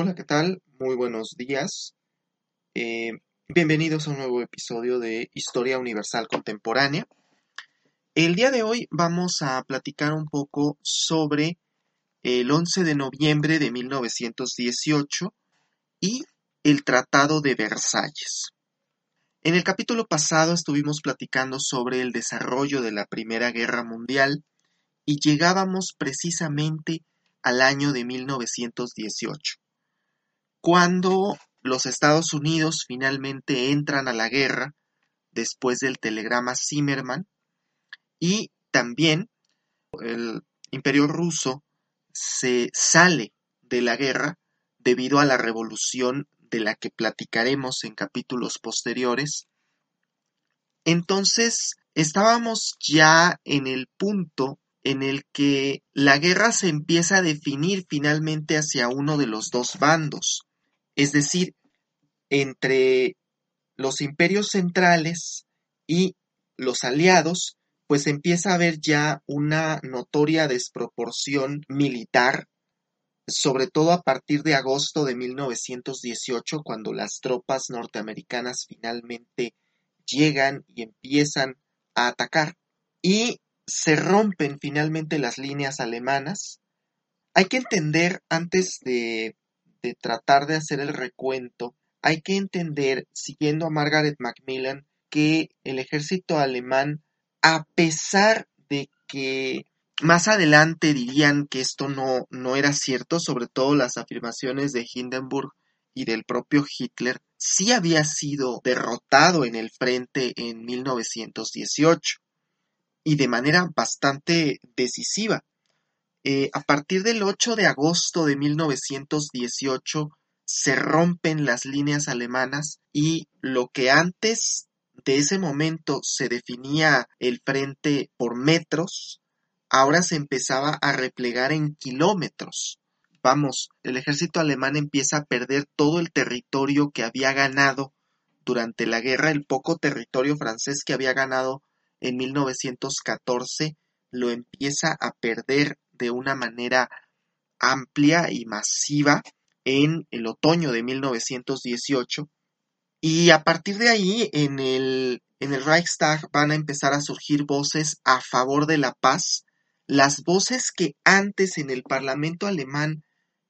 Hola, ¿qué tal? Muy buenos días. Eh, bienvenidos a un nuevo episodio de Historia Universal Contemporánea. El día de hoy vamos a platicar un poco sobre el 11 de noviembre de 1918 y el Tratado de Versalles. En el capítulo pasado estuvimos platicando sobre el desarrollo de la Primera Guerra Mundial y llegábamos precisamente al año de 1918 cuando los Estados Unidos finalmente entran a la guerra después del telegrama Zimmerman y también el imperio ruso se sale de la guerra debido a la revolución de la que platicaremos en capítulos posteriores. Entonces estábamos ya en el punto en el que la guerra se empieza a definir finalmente hacia uno de los dos bandos es decir, entre los imperios centrales y los aliados, pues empieza a haber ya una notoria desproporción militar, sobre todo a partir de agosto de 1918, cuando las tropas norteamericanas finalmente llegan y empiezan a atacar. Y se rompen finalmente las líneas alemanas. Hay que entender antes de de tratar de hacer el recuento, hay que entender, siguiendo a Margaret Macmillan, que el ejército alemán, a pesar de que más adelante dirían que esto no, no era cierto, sobre todo las afirmaciones de Hindenburg y del propio Hitler, sí había sido derrotado en el frente en 1918 y de manera bastante decisiva. Eh, a partir del 8 de agosto de 1918 se rompen las líneas alemanas y lo que antes de ese momento se definía el frente por metros, ahora se empezaba a replegar en kilómetros. Vamos, el ejército alemán empieza a perder todo el territorio que había ganado durante la guerra, el poco territorio francés que había ganado en 1914 lo empieza a perder de una manera amplia y masiva en el otoño de 1918 y a partir de ahí en el, en el Reichstag van a empezar a surgir voces a favor de la paz, las voces que antes en el Parlamento alemán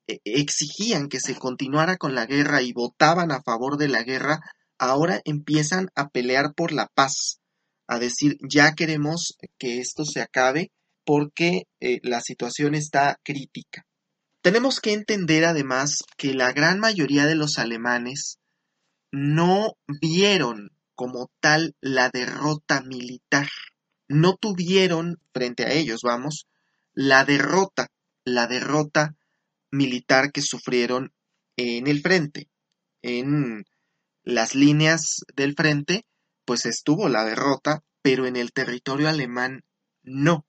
eh, exigían que se continuara con la guerra y votaban a favor de la guerra, ahora empiezan a pelear por la paz, a decir ya queremos que esto se acabe porque eh, la situación está crítica. Tenemos que entender además que la gran mayoría de los alemanes no vieron como tal la derrota militar, no tuvieron frente a ellos, vamos, la derrota, la derrota militar que sufrieron en el frente, en las líneas del frente, pues estuvo la derrota, pero en el territorio alemán no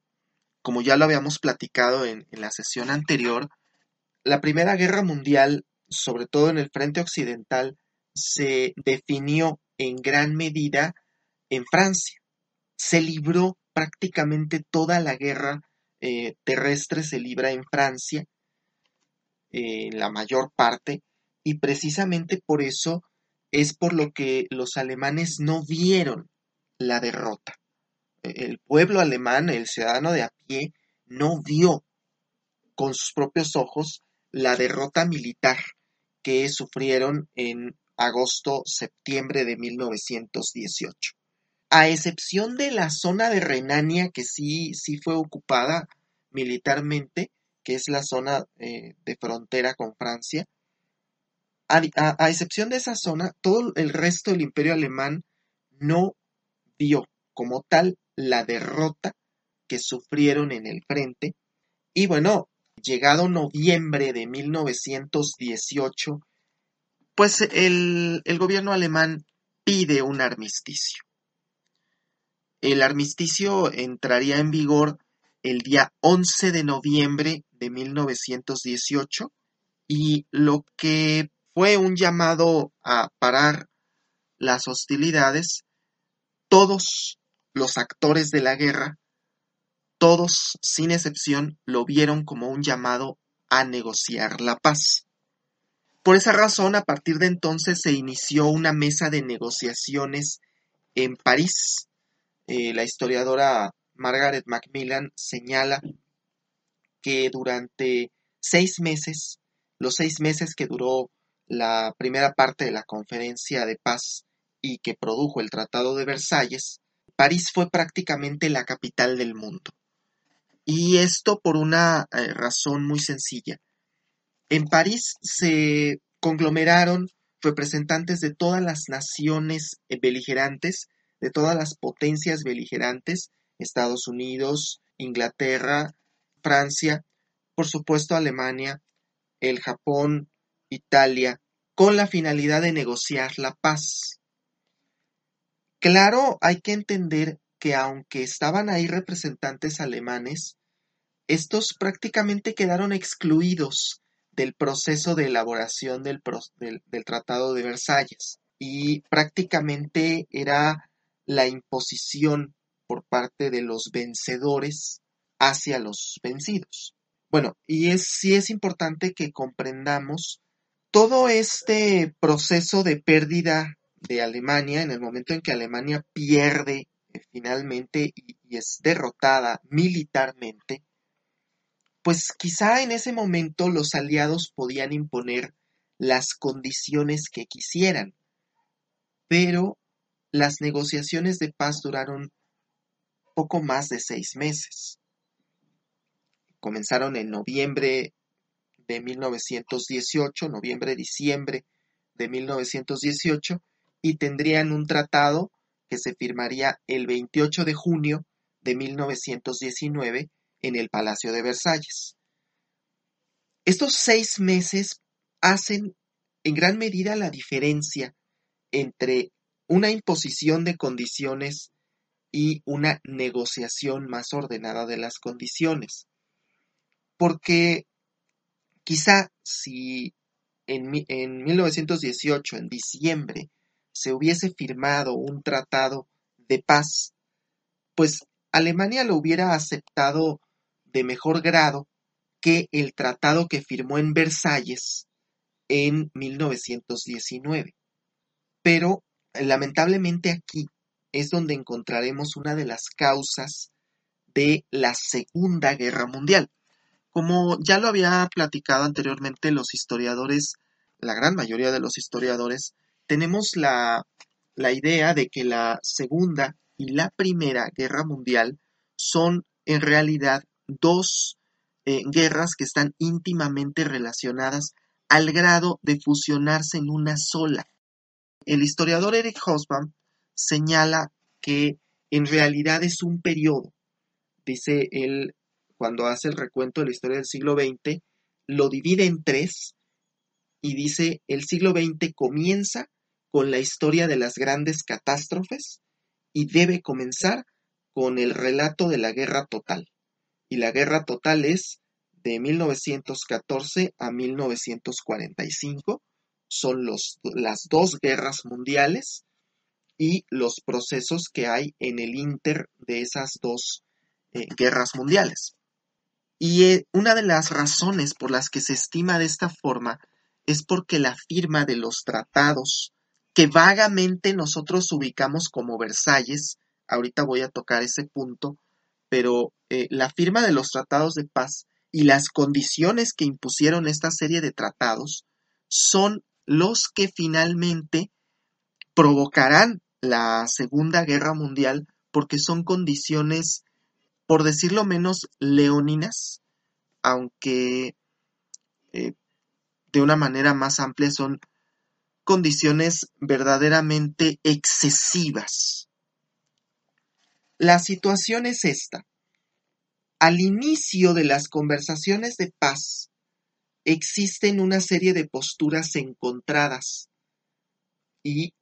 como ya lo habíamos platicado en, la sesión anterior, la Primera Guerra Mundial, sobre todo en el frente occidental, se definió en gran medida en Francia. Se libró prácticamente toda la guerra eh, terrestre, se libra en Francia, en la mayor parte, y precisamente por eso es por lo que los alemanes no vieron la derrota el pueblo alemán, el ciudadano de a pie, no vio con sus propios ojos la derrota militar que sufrieron en agosto-septiembre de 1918. A excepción de la zona de Renania, que sí, sí fue ocupada militarmente, que es la zona eh, de frontera con Francia, a excepción de esa zona, todo el resto del imperio alemán no vio como tal la derrota que sufrieron en el frente. Y bueno, llegado noviembre de 1918, pues el, el gobierno alemán pide un armisticio. El armisticio entraría en vigor el día 11 de noviembre de 1918 y lo que fue un llamado a parar las hostilidades, todos los actores de la guerra, todos, sin excepción, lo vieron como un llamado a negociar la paz. por esa razón, a partir de entonces se inició una mesa de negociaciones en París. Eh, la historiadora Margaret Macmillan señala que durante seis meses, los seis meses que duró la primera parte de la conferencia de paz y que produjo el Tratado de Versalles, París fue prácticamente la capital del mundo. Y esto por una eh, razón muy sencilla. En París se conglomeraron representantes de todas las naciones beligerantes, de todas las potencias beligerantes, Estados Unidos, Inglaterra, Francia, por supuesto Alemania, el Japón, Italia, con la finalidad de negociar la paz. Claro, hay que entender que aunque estaban ahí representantes alemanes, estos prácticamente quedaron excluidos del proceso de elaboración del, Tratado de Versalles y prácticamente era la imposición por parte de los vencedores hacia los vencidos. Bueno, y es, sí es importante que comprendamos todo este proceso de pérdida de Alemania en el momento en que Alemania pierde eh, finalmente y es derrotada militarmente, pues quizá en ese momento los aliados podían imponer las condiciones que quisieran, pero las negociaciones de paz duraron poco más de seis meses. Comenzaron en noviembre de 1918, noviembre-diciembre de 1918, y tendrían un tratado que se firmaría el 28 de junio de 1919 en el Palacio de Versalles. Estos seis meses hacen en gran medida la diferencia entre una imposición de condiciones y una negociación más ordenada de las condiciones. Porque quizá si en, en 1918, en diciembre, se hubiese firmado un tratado de paz, pues Alemania lo hubiera aceptado de mejor grado que el tratado que firmó en Versalles en 1919. Pero lamentablemente aquí es donde encontraremos una de las causas de la Segunda Guerra Mundial. Como ya lo había platicado anteriormente, los historiadores, la gran mayoría de los historiadores, tenemos la, la idea de que la Segunda y la Primera Guerra Mundial son en realidad dos eh, guerras que están íntimamente relacionadas al grado de fusionarse en una sola. El historiador Eric Hobsbawm señala que en realidad es un periodo. Dice él, cuando hace el recuento de la historia del siglo XX, lo divide en tres y dice el siglo XX comienza con la historia de las grandes catástrofes y debe comenzar con el relato de la guerra total y la guerra total es de 1914 a 1945. Son los, las dos guerras mundiales y los procesos que hay en el inter de esas dos eh, guerras mundiales. Y eh, una de las razones por las que se estima de esta forma es porque la firma de los tratados que vagamente nosotros ubicamos como Versalles, ahorita voy a tocar ese punto, pero eh, la firma de los tratados de paz y las condiciones que impusieron esta serie de tratados son los que finalmente provocarán la Segunda Guerra Mundial porque son condiciones, por decirlo menos, leoninas, aunque eh, de una manera más amplia son condiciones verdaderamente excesivas la situación es esta. Al inicio de las conversaciones de paz existen una serie de posturas encontradas y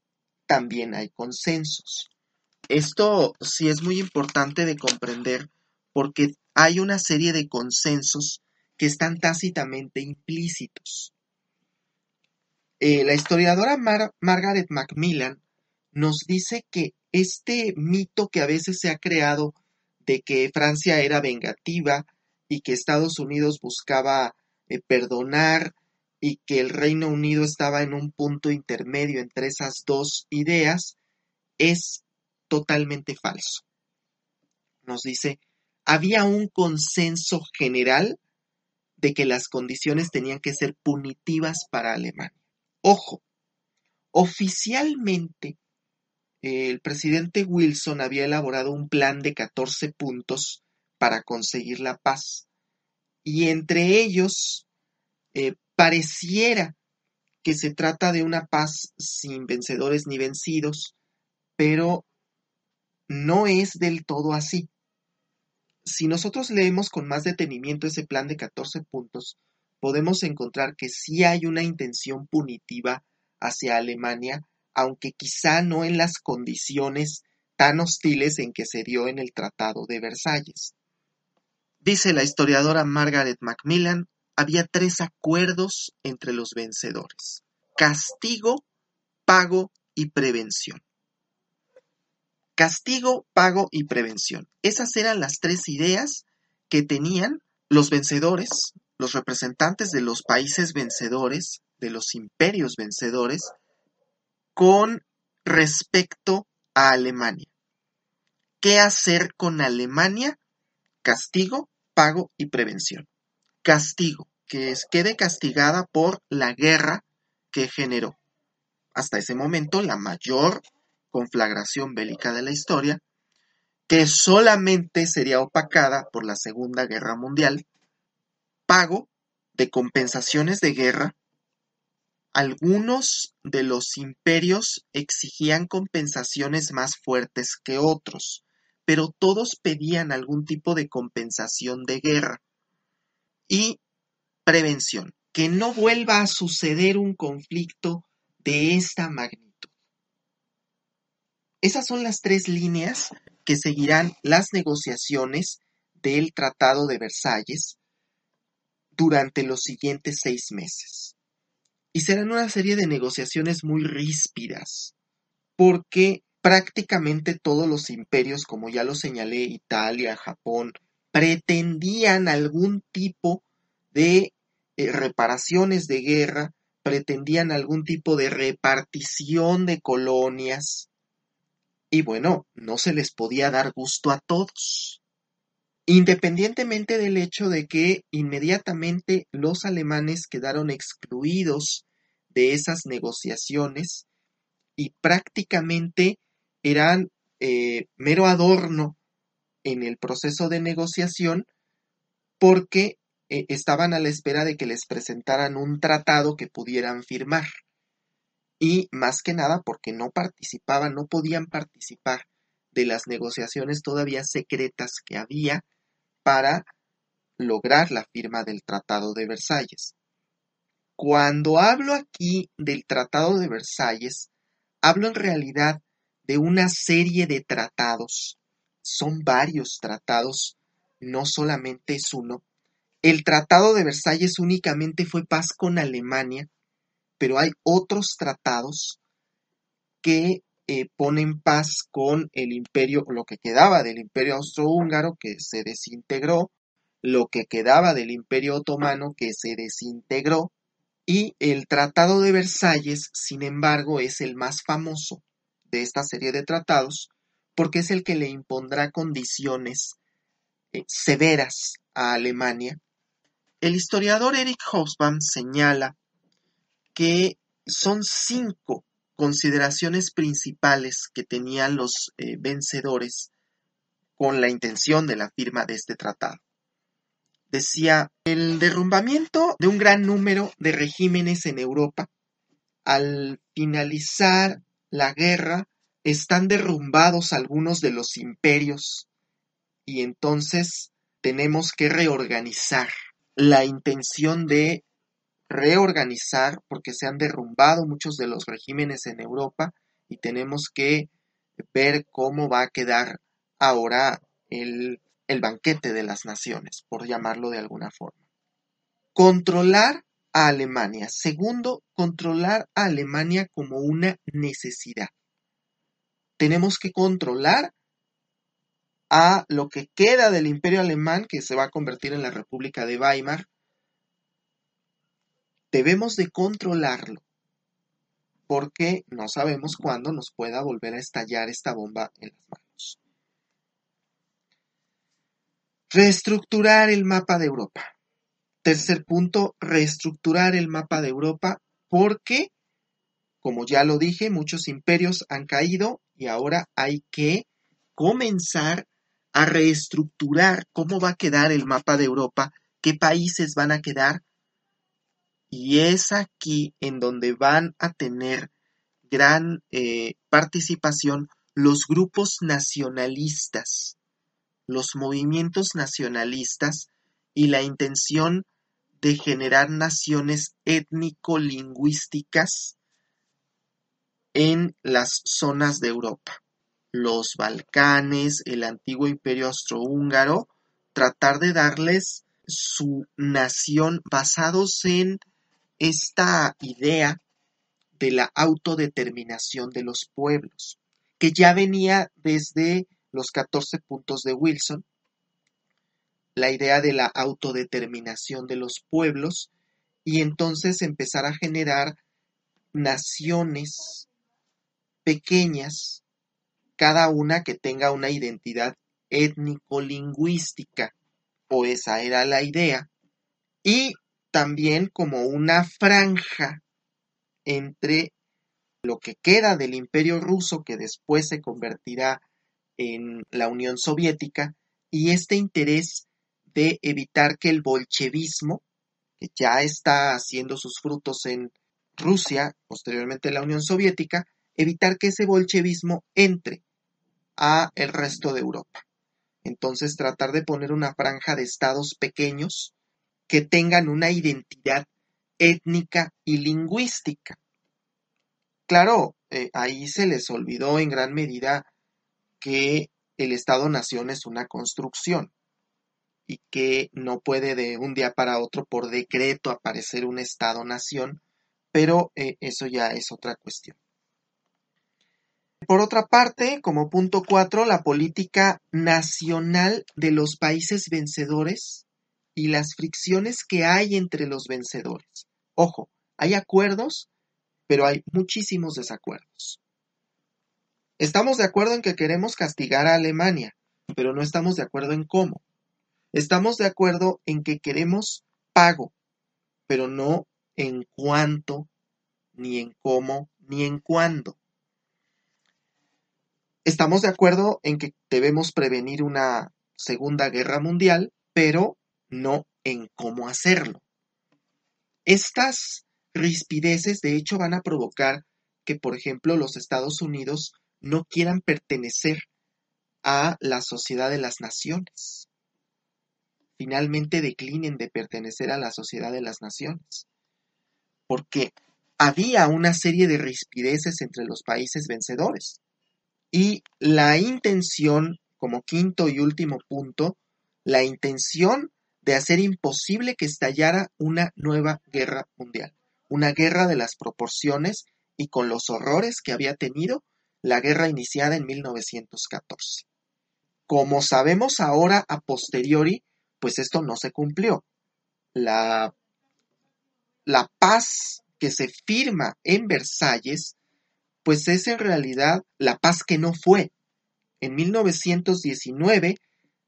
también hay consensos. Esto sí es muy importante de comprender porque hay una serie de consensos que están tácitamente implícitos. Eh, la historiadora Margaret Macmillan nos dice que este mito que a veces se ha creado de que Francia era vengativa y que Estados Unidos buscaba eh, perdonar y que el Reino Unido estaba en un punto intermedio entre esas dos ideas es totalmente falso. Nos dice, había un consenso general de que las condiciones tenían que ser punitivas para Alemania. Ojo, oficialmente el presidente Wilson había elaborado un plan de 14 puntos para conseguir la paz. Y entre ellos eh, pareciera que se trata de una paz sin vencedores ni vencidos, pero no es del todo así. Si nosotros leemos con más detenimiento ese plan de 14 puntos, podemos encontrar que sí hay una intención punitiva hacia Alemania, aunque quizá no en las condiciones tan hostiles en que se dio en el Tratado de Versalles. Dice la historiadora Margaret Macmillan, había tres acuerdos entre los vencedores. Castigo, pago y prevención. Castigo, pago y prevención. Esas eran las tres ideas que tenían los vencedores, los representantes de los países vencedores, de los imperios vencedores, con respecto a Alemania. ¿Qué hacer con Alemania? Castigo, pago y prevención. Castigo, que es, quede castigada por la guerra que generó. Hasta ese momento, la mayor conflagración bélica de la historia, que solamente sería opacada por la Segunda Guerra Mundial, pago de compensaciones de guerra. Algunos de los imperios exigían compensaciones más fuertes que otros pero todos pedían algún tipo de compensación de guerra. Y prevención, que no vuelva a suceder un conflicto de esta magnitud. Esas son las tres líneas que seguirán las negociaciones del Tratado de Versalles durante los siguientes seis meses. Y serán una serie de negociaciones muy ríspidas, porque prácticamente todos los imperios, como ya lo señalé, Italia, Japón, pretendían algún tipo de eh, reparaciones de guerra, pretendían algún tipo de repartición de colonias. Y bueno, no se les podía dar gusto a todos. Independientemente del hecho de que inmediatamente los alemanes quedaron excluidos de esas negociaciones y prácticamente eran eh, mero adorno en el proceso de negociación porque eh, estaban a la espera de que les presentaran un tratado que pudieran firmar. Y más que nada porque no participaban, no podían participar de las negociaciones todavía secretas que había para lograr la firma del Tratado de Versalles. Cuando hablo aquí del Tratado de Versalles, hablo en realidad de una serie de tratados. Son varios tratados, no solamente es uno. El Tratado de Versalles únicamente fue paz con Alemania, pero hay otros tratados que eh, ponen paz con el imperio, lo que quedaba del imperio austrohúngaro que se desintegró, lo que quedaba del imperio otomano que se desintegró, y el Tratado de Versalles, sin embargo, es el más famoso de esta serie de tratados, porque es el que le impondrá condiciones eh, severas a Alemania. El historiador Eric Hobsbawm señala que son cinco consideraciones principales que tenían los eh, vencedores con la intención de la firma de este tratado. Decía, el derrumbamiento de un gran número de regímenes en Europa al finalizar la guerra, están derrumbados algunos de los imperios y entonces tenemos que reorganizar. La intención de reorganizar, porque se han derrumbado muchos de los regímenes en Europa y tenemos que ver cómo va a quedar ahora el, el banquete de las naciones, por llamarlo de alguna forma. Controlar a Alemania. Segundo, controlar a Alemania como una necesidad. Tenemos que controlar a lo que queda del imperio alemán que se va a convertir en la República de Weimar. Debemos de controlarlo porque no sabemos cuándo nos pueda volver a estallar esta bomba en las manos. Reestructurar el mapa de Europa. Tercer punto, reestructurar el mapa de Europa porque, como ya lo dije, muchos imperios han caído y ahora hay que comenzar a reestructurar cómo va a quedar el mapa de Europa, qué países van a quedar. Y es aquí en donde van a tener gran eh, participación los grupos nacionalistas, los movimientos nacionalistas y la intención de generar naciones étnico-lingüísticas en las zonas de Europa, los Balcanes, el antiguo imperio austrohúngaro, tratar de darles su nación basados en esta idea de la autodeterminación de los pueblos, que ya venía desde los 14 puntos de Wilson, la idea de la autodeterminación de los pueblos, y entonces empezar a generar naciones pequeñas, cada una que tenga una identidad étnico-lingüística, o esa era la idea, y también como una franja entre lo que queda del imperio ruso, que después se convertirá en la Unión Soviética, y este interés de evitar que el bolchevismo, que ya está haciendo sus frutos en Rusia, posteriormente en la Unión Soviética, evitar que ese bolchevismo entre a el resto de Europa. Entonces tratar de poner una franja de estados pequeños que tengan una identidad étnica y lingüística. Claro, eh, ahí se les olvidó en gran medida que el Estado-Nación es una construcción y que no puede de un día para otro por decreto aparecer un Estado-Nación, pero eh, eso ya es otra cuestión. Por otra parte, como punto cuatro, la política nacional de los países vencedores y las fricciones que hay entre los vencedores. Ojo, hay acuerdos, pero hay muchísimos desacuerdos. Estamos de acuerdo en que queremos castigar a Alemania, pero no estamos de acuerdo en cómo. Estamos de acuerdo en que queremos pago, pero no en cuánto, ni en cómo, ni en cuándo. Estamos de acuerdo en que debemos prevenir una Segunda Guerra Mundial, pero no en cómo hacerlo. Estas rispideces, de hecho, van a provocar que, por ejemplo, los Estados Unidos no quieran pertenecer a la sociedad de las naciones. Finalmente declinen de pertenecer a la sociedad de las naciones. Porque había una serie de rispideces entre los países vencedores. Y la intención, como quinto y último punto, la intención de hacer imposible que estallara una nueva guerra mundial, una guerra de las proporciones y con los horrores que había tenido la guerra iniciada en 1914. Como sabemos ahora a posteriori, pues esto no se cumplió. La, la paz que se firma en Versalles, pues es en realidad la paz que no fue. En 1919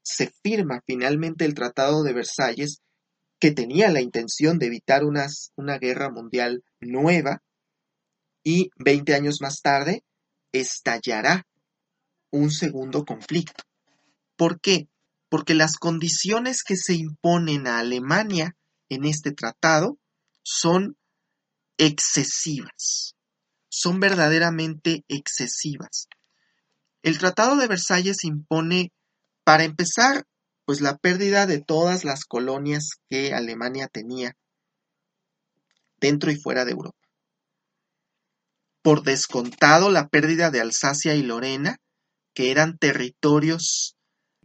se firma finalmente el Tratado de Versalles, que tenía la intención de evitar una guerra mundial nueva, y 20 años más tarde estallará un segundo conflicto. ¿Por qué? Porque las condiciones que se imponen a Alemania en este tratado son excesivas, son verdaderamente excesivas. El Tratado de Versalles impone para empezar, pues la pérdida de todas las colonias que Alemania tenía dentro y fuera de Europa. Por descontado, la pérdida de Alsacia y Lorena, que eran territorios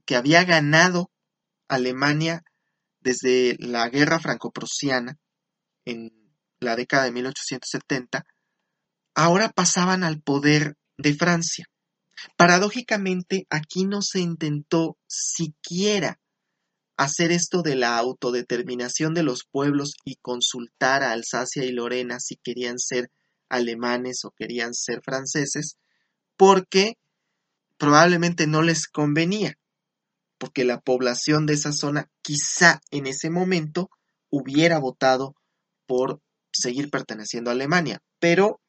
que había ganado Alemania desde la guerra franco-prusiana en la década de 1870, ahora pasaban al poder de Francia. Paradójicamente, aquí no se intentó siquiera hacer esto de la autodeterminación de los pueblos y consultar a Alsacia y Lorena si querían ser alemanes o querían ser franceses, porque probablemente no les convenía, porque la población de esa zona quizá en ese momento hubiera votado por seguir perteneciendo a Alemania, pero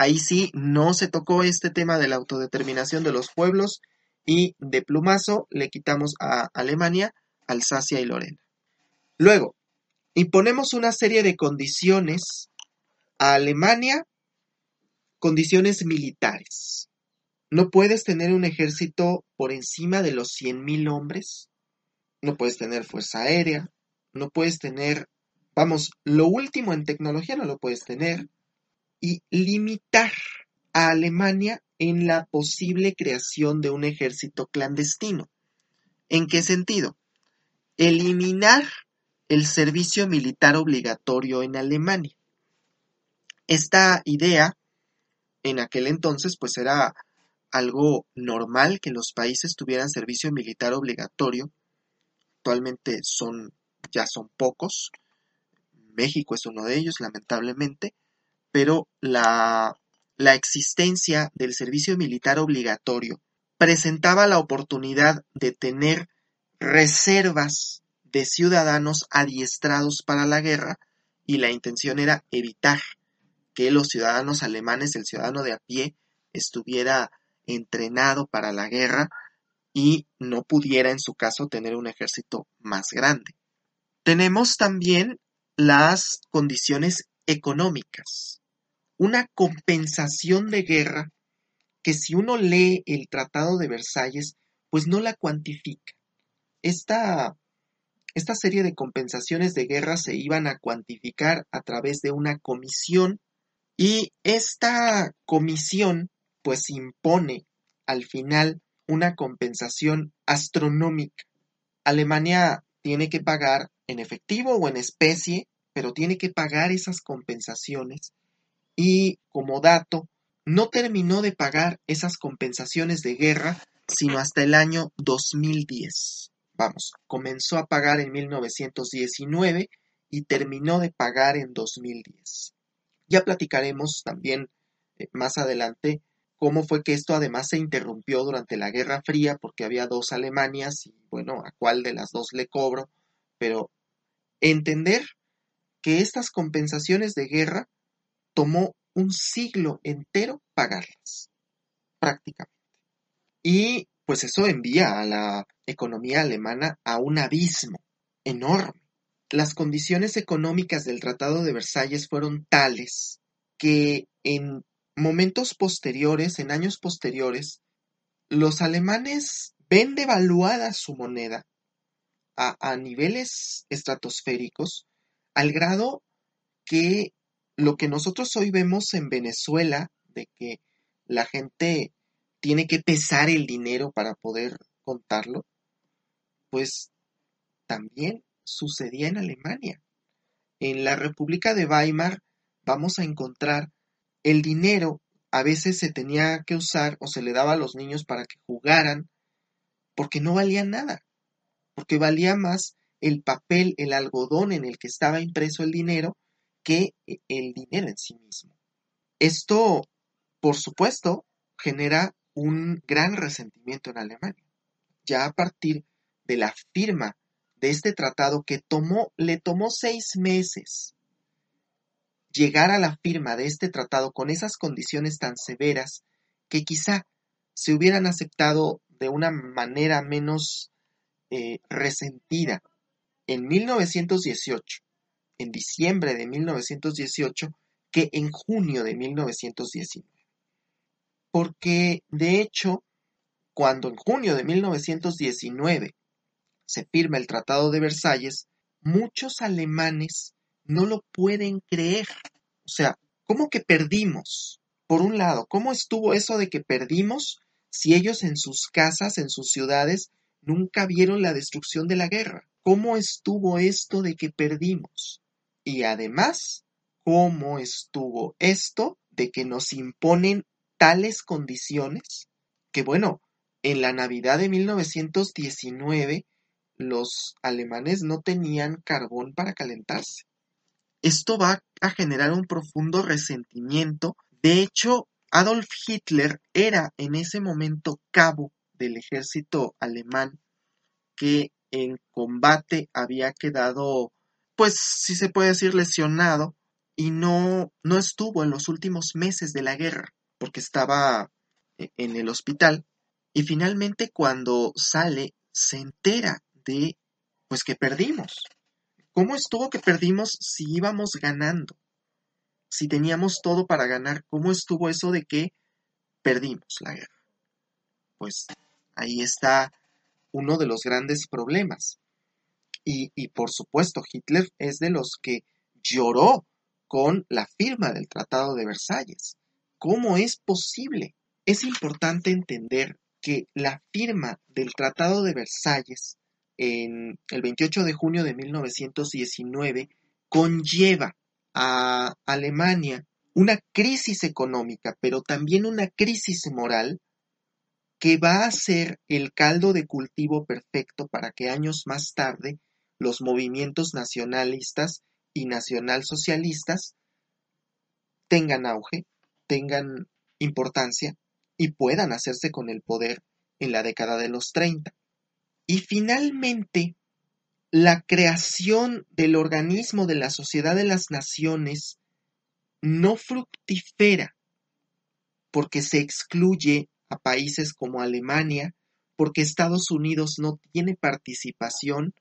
ahí sí no se tocó este tema de la autodeterminación de los pueblos y de plumazo le quitamos a Alemania Alsacia y Lorena. Luego, imponemos una serie de condiciones a Alemania, condiciones militares. No puedes tener un ejército por encima de los 100.000 hombres, no puedes tener fuerza aérea, no puedes tener, vamos, lo último en tecnología no lo puedes tener, y limitar a Alemania en la posible creación de un ejército clandestino. ¿En qué sentido? eliminar el servicio militar obligatorio en Alemania. Esta idea en aquel entonces pues era algo normal que los países tuvieran servicio militar obligatorio. Actualmente son ya son pocos. México es uno de ellos, lamentablemente, pero la, la existencia del servicio militar obligatorio presentaba la oportunidad de tener reservas de ciudadanos adiestrados para la guerra y la intención era evitar que los ciudadanos alemanes, el ciudadano de a pie, estuviera entrenado para la guerra y no pudiera en su caso tener un ejército más grande. Tenemos también las condiciones económicas, una compensación de guerra que si uno lee el Tratado de Versalles, pues no la cuantifica. Esta, esta serie de compensaciones de guerra se iban a cuantificar a través de una comisión y esta comisión pues impone al final una compensación astronómica. Alemania tiene que pagar en efectivo o en especie, pero tiene que pagar esas compensaciones y como dato, no terminó de pagar esas compensaciones de guerra sino hasta el año 2010 vamos, comenzó a pagar en 1919 y terminó de pagar en 2010. Ya platicaremos también eh, más adelante cómo fue que esto además se interrumpió durante la Guerra Fría porque había dos Alemanias y bueno, a cuál de las dos le cobro, pero entender que estas compensaciones de guerra tomó un siglo entero pagarlas, prácticamente. Y pues eso envía a la economía alemana a un abismo enorme. Las condiciones económicas del Tratado de Versalles fueron tales que en momentos posteriores, en años posteriores, los alemanes ven devaluada su moneda a, a niveles estratosféricos al grado que lo que nosotros hoy vemos en Venezuela, de que la gente tiene que pesar el dinero para poder contarlo, pues también sucedía en Alemania. En la República de Weimar vamos a encontrar el dinero a veces se tenía que usar o se le daba a los niños para que jugaran porque no valía nada, porque valía más el papel, el algodón en el que estaba impreso el dinero que el dinero en sí mismo. Esto, por supuesto, genera un gran resentimiento en Alemania. Ya a partir de la firma de este tratado que le tomó seis meses llegar a la firma de este tratado con esas condiciones tan severas que quizá se hubieran aceptado de una manera menos eh, resentida en 1918, en diciembre de 1918, que en junio de 1919 porque de hecho, cuando en junio de 1919 se firma el Tratado de Versalles, muchos alemanes no lo pueden creer. O sea, ¿cómo que perdimos? Por un lado, ¿cómo estuvo eso de que perdimos si ellos en sus casas, en sus ciudades, nunca vieron la destrucción de la guerra? ¿Cómo estuvo esto de que perdimos? Y además, ¿cómo estuvo esto de que nos imponen tales condiciones que, bueno, en la Navidad de 1919 los alemanes no tenían carbón para calentarse. Esto va a generar un profundo resentimiento. De hecho, Adolf Hitler era en ese momento cabo del ejército alemán que en combate había quedado, pues si se puede decir, lesionado y no, no estuvo en los últimos meses de la guerra porque estaba e, en el hospital y finalmente cuando sale se entera de pues que perdimos. ¿Cómo estuvo que perdimos si íbamos ganando? Si teníamos todo para ganar, ¿cómo estuvo eso de que perdimos la guerra? Pues ahí está uno de los grandes problemas. Y, por supuesto, Hitler es de los que lloró con la firma del Tratado de Versalles. ¿Cómo es posible? Es importante entender que la firma del Tratado de Versalles en el 28 de junio de 1919 conlleva a Alemania una crisis económica, pero también una crisis moral que va a ser el caldo de cultivo perfecto para que años más tarde los movimientos nacionalistas y nacionalsocialistas tengan auge, tengan importancia y puedan hacerse con el poder en la década de los 30. Y finalmente, la creación del organismo de la Sociedad de las Naciones no fructifera porque se excluye a países como Alemania, porque Estados Unidos no tiene participación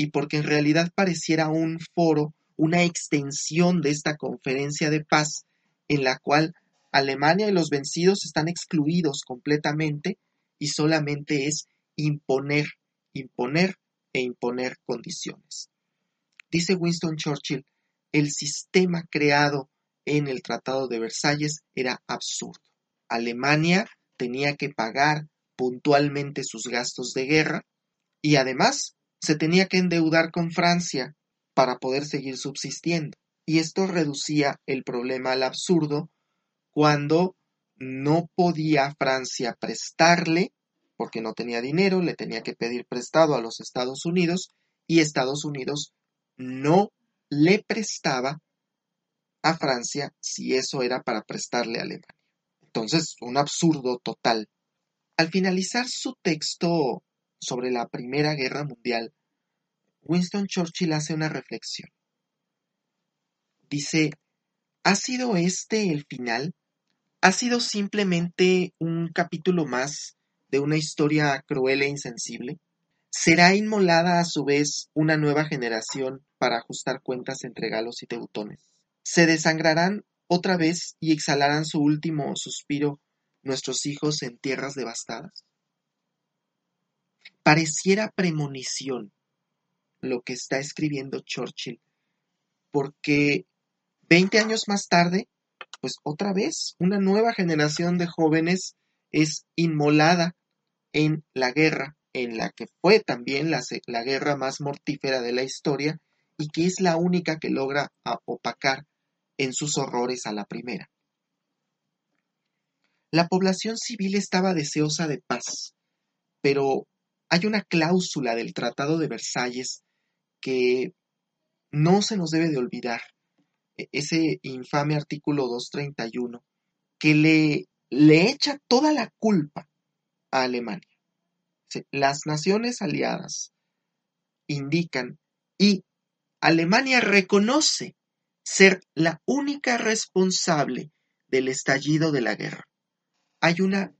y porque en realidad pareciera un foro, una extensión de esta conferencia de paz en la cual Alemania y los vencidos están excluidos completamente y solamente es imponer, imponer e imponer condiciones. Dice Winston Churchill, el sistema creado en el Tratado de Versalles era absurdo. Alemania tenía que pagar puntualmente sus gastos de guerra y además se tenía que endeudar con Francia para poder seguir subsistiendo. Y esto reducía el problema al absurdo cuando no podía Francia prestarle, porque no tenía dinero, le tenía que pedir prestado a los Estados Unidos y Estados Unidos no le prestaba a Francia si eso era para prestarle a Alemania. Entonces, un absurdo total. Al finalizar su texto sobre la Primera Guerra Mundial, Winston Churchill hace una reflexión. Dice, ¿ha sido este el final? ¿Ha sido simplemente un capítulo más de una historia cruel e insensible? ¿Será inmolada a su vez una nueva generación para ajustar cuentas entre galos y teutones? ¿Se desangrarán otra vez y exhalarán su último suspiro nuestros hijos en tierras devastadas? Pareciera premonición lo que está escribiendo Churchill, porque 20 años más tarde, pues otra vez una nueva generación de jóvenes es inmolada en la guerra, en la que fue también la, la guerra más mortífera de la historia y que es la única que logra opacar en sus horrores a la primera. La población civil estaba deseosa de paz, pero hay una cláusula del Tratado de Versalles que no se nos debe de olvidar, e-, ese infame artículo 231, que le, le echa toda la culpa a Alemania. Las naciones aliadas indican y Alemania reconoce ser la única responsable del estallido de la guerra. Hay una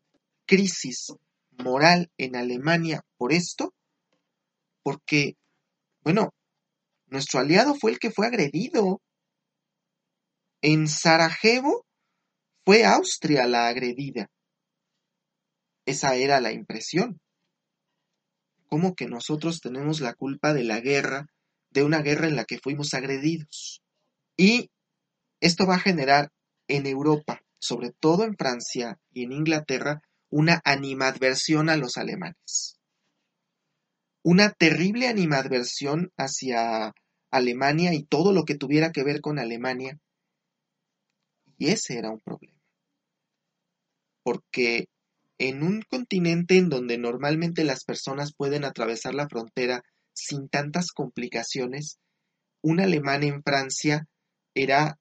crisis moral en Alemania por esto, porque, bueno, nuestro aliado fue el que fue agredido. En Sarajevo fue Austria la agredida. Esa era la impresión. ¿Cómo que nosotros tenemos la culpa de la guerra, de una guerra en la que fuimos agredidos? Y esto va a generar en Europa, sobre todo en Francia y en Inglaterra, una animadversión a los alemanes. Una terrible animadversión hacia Alemania y todo lo que tuviera que ver con Alemania. Y ese era un problema. Porque en un continente en donde normalmente las personas pueden atravesar la frontera sin tantas complicaciones, un alemán en Francia era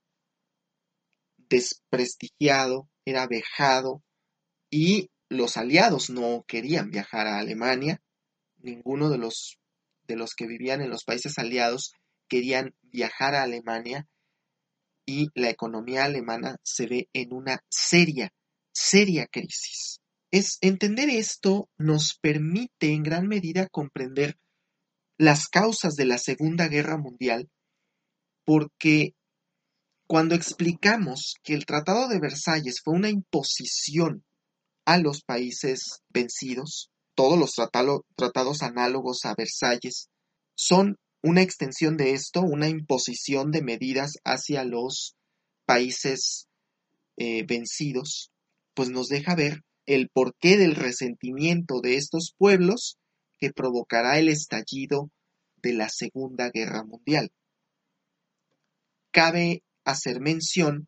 desprestigiado, era vejado y los aliados no querían viajar a Alemania, ninguno de los, de los que vivían en los países aliados querían viajar a Alemania y la economía alemana se ve en una seria, seria crisis. Es entender esto nos permite en gran medida comprender las causas de la Segunda Guerra Mundial, porque cuando explicamos que el Tratado de Versalles fue una imposición a los países vencidos, todos los tratados análogos a Versalles son una extensión de esto, una imposición de medidas hacia los países eh, vencidos, pues nos deja ver el porqué del resentimiento de estos pueblos que provocará el estallido de la Segunda Guerra Mundial. Cabe hacer mención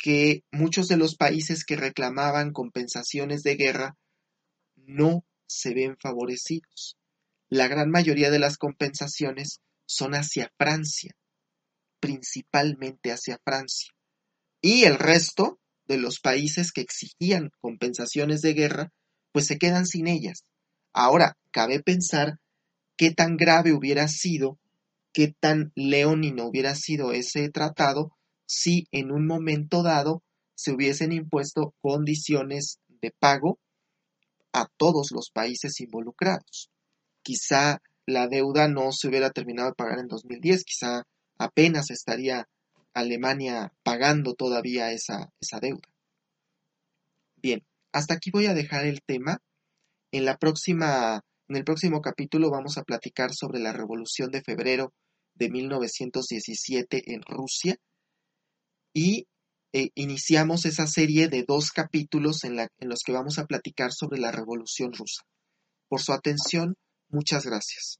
que muchos de los países que reclamaban compensaciones de guerra no se ven favorecidos. La gran mayoría de las compensaciones son hacia Francia, principalmente hacia Francia. Y el resto de los países que exigían compensaciones de guerra, pues se quedan sin ellas. Ahora, cabe pensar qué tan grave hubiera sido, qué tan leonino hubiera sido ese tratado si en un momento dado se hubiesen impuesto condiciones de pago a todos los países involucrados. Quizá la deuda no se hubiera terminado de pagar en 2010, quizá apenas estaría Alemania pagando todavía esa, esa deuda. Bien, hasta aquí voy a dejar el tema. En la próxima, en el próximo capítulo vamos a platicar sobre la Revolución de Febrero de 1917 en Rusia y eh, iniciamos esa serie de dos capítulos en, en los que vamos a platicar sobre la Revolución Rusa. Por su atención, muchas gracias.